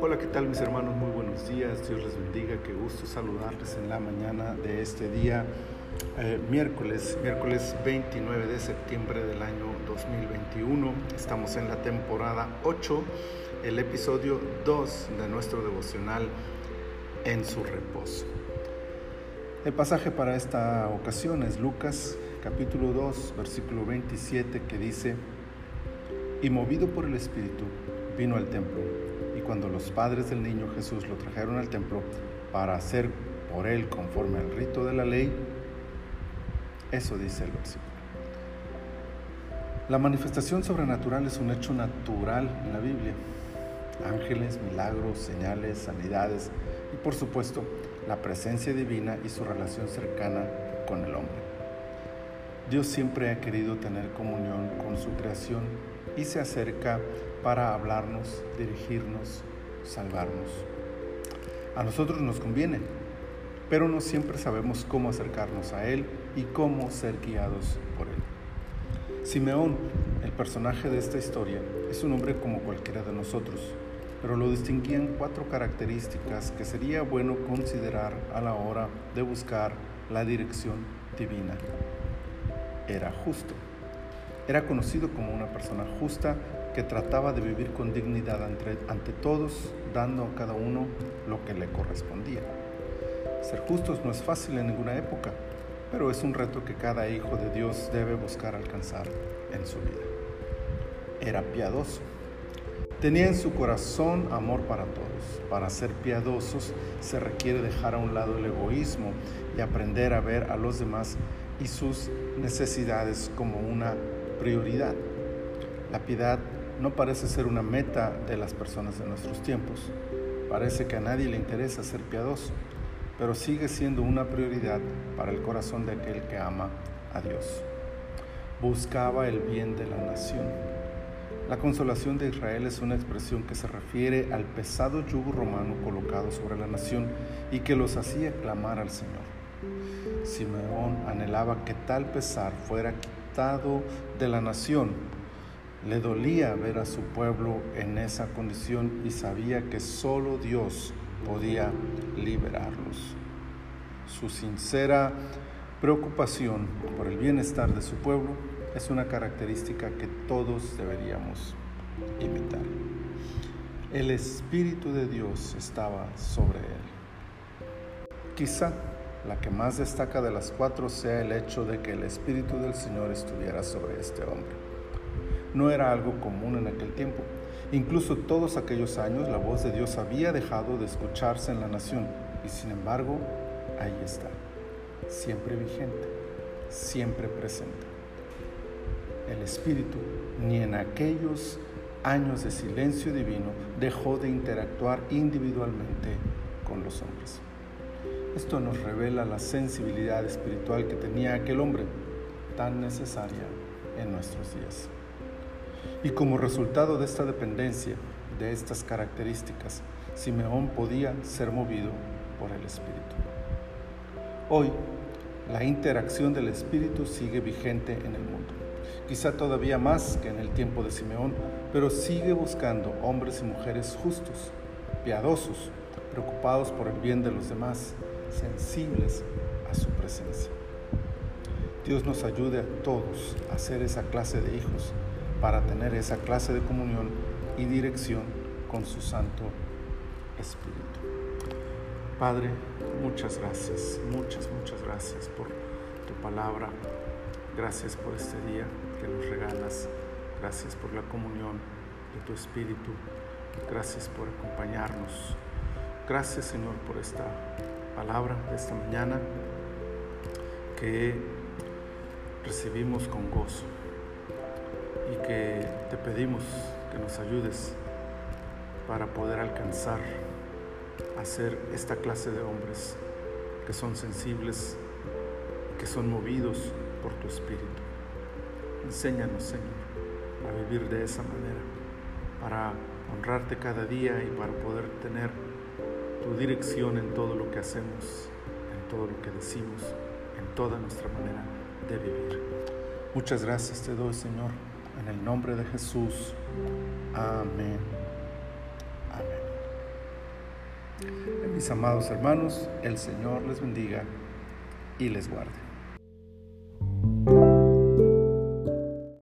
Hola, ¿qué tal mis hermanos? Muy buenos días. Dios les bendiga. Qué gusto saludarles en la mañana de este día, eh, miércoles, miércoles 29 de septiembre del año 2021. Estamos en la temporada 8, el episodio 2 de nuestro devocional En su reposo. El pasaje para esta ocasión es Lucas capítulo 2, versículo 27, que dice, y movido por el Espíritu, vino al templo, y cuando los padres del niño Jesús lo trajeron al templo para hacer por él conforme al rito de la ley, eso dice el versículo. La manifestación sobrenatural es un hecho natural en la Biblia. Ángeles, milagros, señales, sanidades y por supuesto la presencia divina y su relación cercana con el hombre. Dios siempre ha querido tener comunión con su creación y se acerca para hablarnos, dirigirnos, salvarnos. A nosotros nos conviene, pero no siempre sabemos cómo acercarnos a Él y cómo ser guiados por Él. Simeón, el personaje de esta historia, es un hombre como cualquiera de nosotros, pero lo distinguían cuatro características que sería bueno considerar a la hora de buscar la dirección divina. Era justo. Era conocido como una persona justa que trataba de vivir con dignidad ante, todos, dando a cada uno lo que le correspondía. Ser justos no es fácil en ninguna época, pero es un reto que cada hijo de Dios debe buscar alcanzar en su vida. Era piadoso. Tenía en su corazón amor para todos. Para ser piadosos se requiere dejar a un lado el egoísmo y aprender a ver a los demás y sus necesidades como una prioridad. La piedad no parece ser una meta de las personas de nuestros tiempos. Parece que a nadie le interesa ser piadoso, pero sigue siendo una prioridad para el corazón de aquel que ama a Dios. Buscaba el bien de la nación la consolación de Israel es una expresión que se refiere al pesado yugo romano colocado sobre la nación y que los hacía clamar al Señor. Simeón anhelaba que tal pesar fuera quitado de la nación. Le dolía ver a su pueblo en esa condición y sabía que solo Dios podía liberarlos. Su sincera preocupación por el bienestar de su pueblo es una característica que todos deberíamos imitar. El Espíritu de Dios estaba sobre él. Quizá la que más destaca de las cuatro sea el hecho de que el Espíritu del Señor estuviera sobre este hombre. No era algo común en aquel tiempo. Incluso todos aquellos años la voz de Dios había dejado de escucharse en la nación y sin embargo ahí está, siempre vigente, siempre presente el Espíritu, ni en aquellos años de silencio divino dejó de interactuar individualmente con los hombres. Esto nos revela la sensibilidad espiritual que tenía aquel hombre, tan necesaria en nuestros días. Y como resultado de esta dependencia, de estas características, Simeón podía ser movido por el Espíritu. Hoy, la interacción del Espíritu sigue vigente en el mundo quizá todavía más que en el tiempo de Simeón, pero sigue buscando hombres y mujeres justos, piadosos, preocupados por el bien de los demás, sensibles a su presencia. Dios nos ayude a todos a ser esa clase de hijos para tener esa clase de comunión y dirección con su Santo Espíritu. Padre, muchas gracias, muchas, muchas gracias por tu palabra. Gracias por este día que nos regalas. Gracias por la comunión de tu Espíritu. Gracias por acompañarnos. Gracias Señor por esta palabra de esta mañana que recibimos con gozo y que te pedimos que nos ayudes para poder alcanzar a ser esta clase de hombres que son sensibles, que son movidos por tu Espíritu. Enséñanos, Señor, a vivir de esa manera, para honrarte cada día y para poder tener tu dirección en todo lo que hacemos, en todo lo que decimos, en toda nuestra manera de vivir. Muchas gracias te doy, Señor, en el nombre de Jesús. Amén. Amén. Mis amados hermanos, el Señor les bendiga y les guarde.